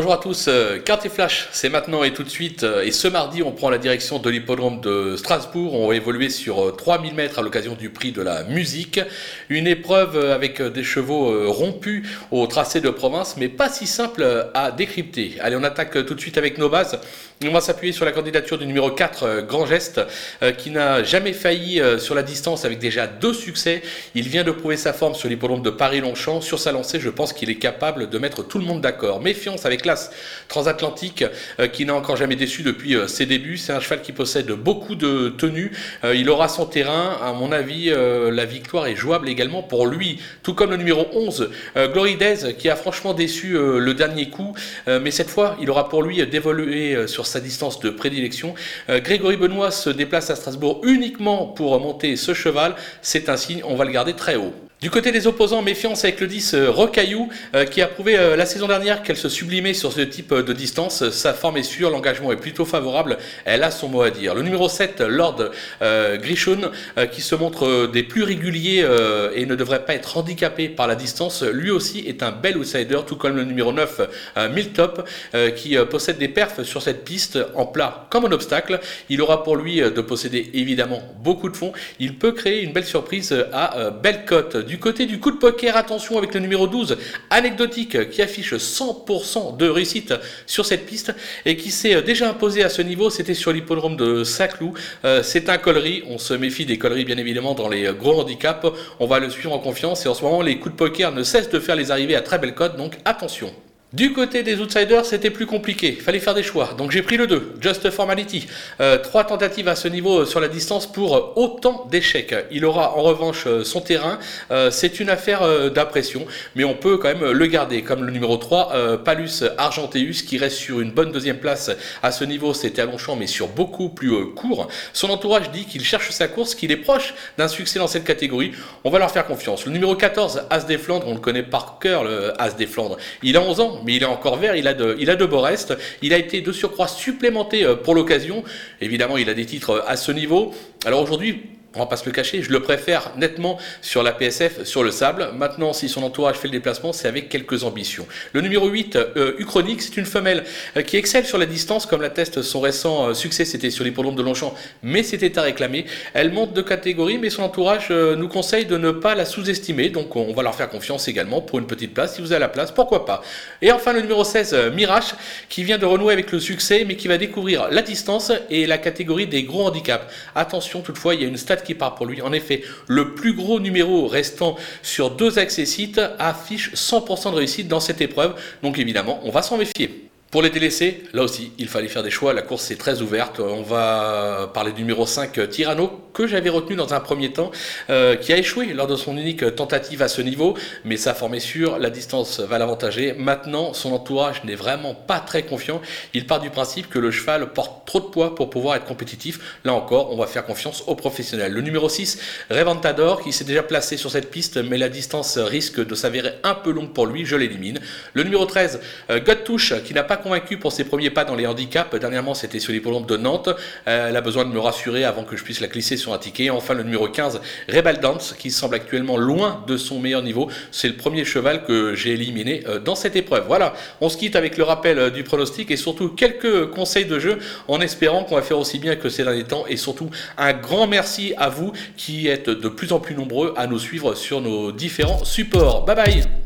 Bonjour à tous, euh, Carte et Flash, c'est maintenant et tout de suite. euh, Et ce mardi, on prend la direction de l'hippodrome de Strasbourg. On va évoluer sur euh, 3000 mètres à l'occasion du prix de la musique. Une épreuve euh, avec euh, des chevaux euh, rompus au tracé de province, mais pas si simple euh, à décrypter. Allez, on attaque euh, tout de suite avec nos bases. On va s'appuyer sur la candidature du numéro 4, euh, Grand Geste, euh, qui n'a jamais failli euh, sur la distance avec déjà deux succès. Il vient de prouver sa forme sur l'hippodrome de Paris-Longchamp. Sur sa lancée, je pense qu'il est capable de mettre tout le monde d'accord. Méfiance avec transatlantique, euh, qui n'a encore jamais déçu depuis euh, ses débuts. C'est un cheval qui possède beaucoup de tenues. Euh, il aura son terrain. À mon avis, la victoire est jouable également pour lui. Tout comme le numéro 11, euh, Glory qui a franchement déçu le dernier coup. Mais cette fois, il aura pour lui d'évoluer sur sa distance de prédilection. Grégory Benoît se déplace à Strasbourg uniquement pour monter ce cheval. C'est un signe, on va le garder très haut. Du côté des opposants, méfiance avec le 10 euh, Rocaillou, euh, qui a prouvé euh, la saison dernière qu'elle se sublimait sur ce type de distance. Sa forme est sûre, l'engagement est plutôt favorable, elle a son mot à dire. Le numéro 7, Lord euh, qui se montre des plus réguliers et ne devrait pas être handicapé par la distance, lui aussi est un bel outsider, tout comme le numéro 9, euh, Miltop, qui possède des perfs sur cette piste en plat comme en obstacle. Il aura pour lui de posséder évidemment beaucoup de fonds. Il peut créer une belle surprise à euh, belle cote. Du côté du coup de poker, attention avec le numéro 12, anecdotique, qui affiche 100% de réussite sur cette piste et qui s'est euh, déjà imposé à ce niveau. C'était sur l'hippodrome de Saclou. Euh, c'est un collerie. On se méfie des colleries bien évidemment dans les euh, gros handicaps. On va le suivre en confiance et en ce moment les coups de poker ne cessent de faire les arrivées à très belle cote. Donc attention. Du côté des outsiders, c'était plus compliqué. Fallait faire des choix. Donc j'ai pris le 2, Just Formality. Euh, trois tentatives à ce niveau euh, sur la distance pour euh, autant d'échecs. Il aura en revanche euh, son terrain. C'est une affaire d'impression, mais on peut quand même le garder. Comme le numéro 3, euh, Palus Argenteus, qui reste sur une bonne deuxième place à ce niveau. C'était à Longchamp, mais sur beaucoup plus court. Son entourage dit qu'il cherche sa course, qu'il est proche d'un succès dans cette catégorie. On va leur faire confiance. Le numéro 14, As des Flandres, on le connaît par cœur, le As des Flandres. Il a 11 ans, mais il est encore vert, il a de, il a de beaux restes. Il a été de surcroît supplémenté euh, pour l'occasion. Évidemment, il a des titres euh, à ce niveau. Alors aujourd'hui, on va pas se le cacher, je le préfère nettement sur la PSF, sur le sable. Maintenant, si son entourage fait le déplacement, c'est avec quelques ambitions. Le numéro 8, euh, Uchronic, c'est une femelle euh, qui excelle sur la distance, comme l'atteste son récent euh, succès, c'était sur l'hippodrome de Longchamp, mais c'était à réclamer. Elle monte de catégorie, mais son entourage euh, nous conseille de ne pas la sous-estimer, donc on va leur faire confiance également pour une petite place. Si vous avez la place, pourquoi pas? Et enfin, le numéro 16, euh, Mirage, qui vient de renouer avec le succès, mais qui va découvrir la distance et la catégorie des gros handicaps. Attention, toutefois, il y a une stat qui part pour lui. En effet, le plus gros numéro restant sur deux accessites affiche 100% de réussite dans cette épreuve. Donc évidemment, on va s'en méfier. Pour les délaissés, là aussi, il fallait faire des choix. La course est très ouverte. On va parler du numéro 5, Tyranno, que j'avais retenu dans un premier temps, euh, qui a échoué lors de son unique tentative à ce niveau. Mais sa forme est sûre, la distance va l'avantager. Maintenant, son entourage n'est vraiment pas très confiant. Il part du principe que le cheval porte trop de poids pour pouvoir être compétitif. Là encore, on va faire confiance aux professionnels. Le numéro 6, Reventador, qui s'est déjà placé sur cette piste, mais la distance risque de s'avérer un peu longue pour lui. Je l'élimine. Le numéro 13, euh, God Touche, qui n'a pas convaincu pour ses premiers pas dans les handicaps. Dernièrement, c'était sur l'hippodrome de Nantes. Euh, elle a besoin de me rassurer avant que je puisse la glisser sur un ticket. Enfin, le numéro 15, Rebel Dance, qui semble actuellement loin de son meilleur niveau. C'est le premier cheval que j'ai éliminé euh, dans cette épreuve. Voilà, on se quitte avec le rappel euh, du pronostic et surtout quelques conseils de jeu en espérant qu'on va faire aussi bien que ces derniers temps. Et surtout, un grand merci à vous qui êtes de plus en plus nombreux à nous suivre sur nos différents supports. Bye bye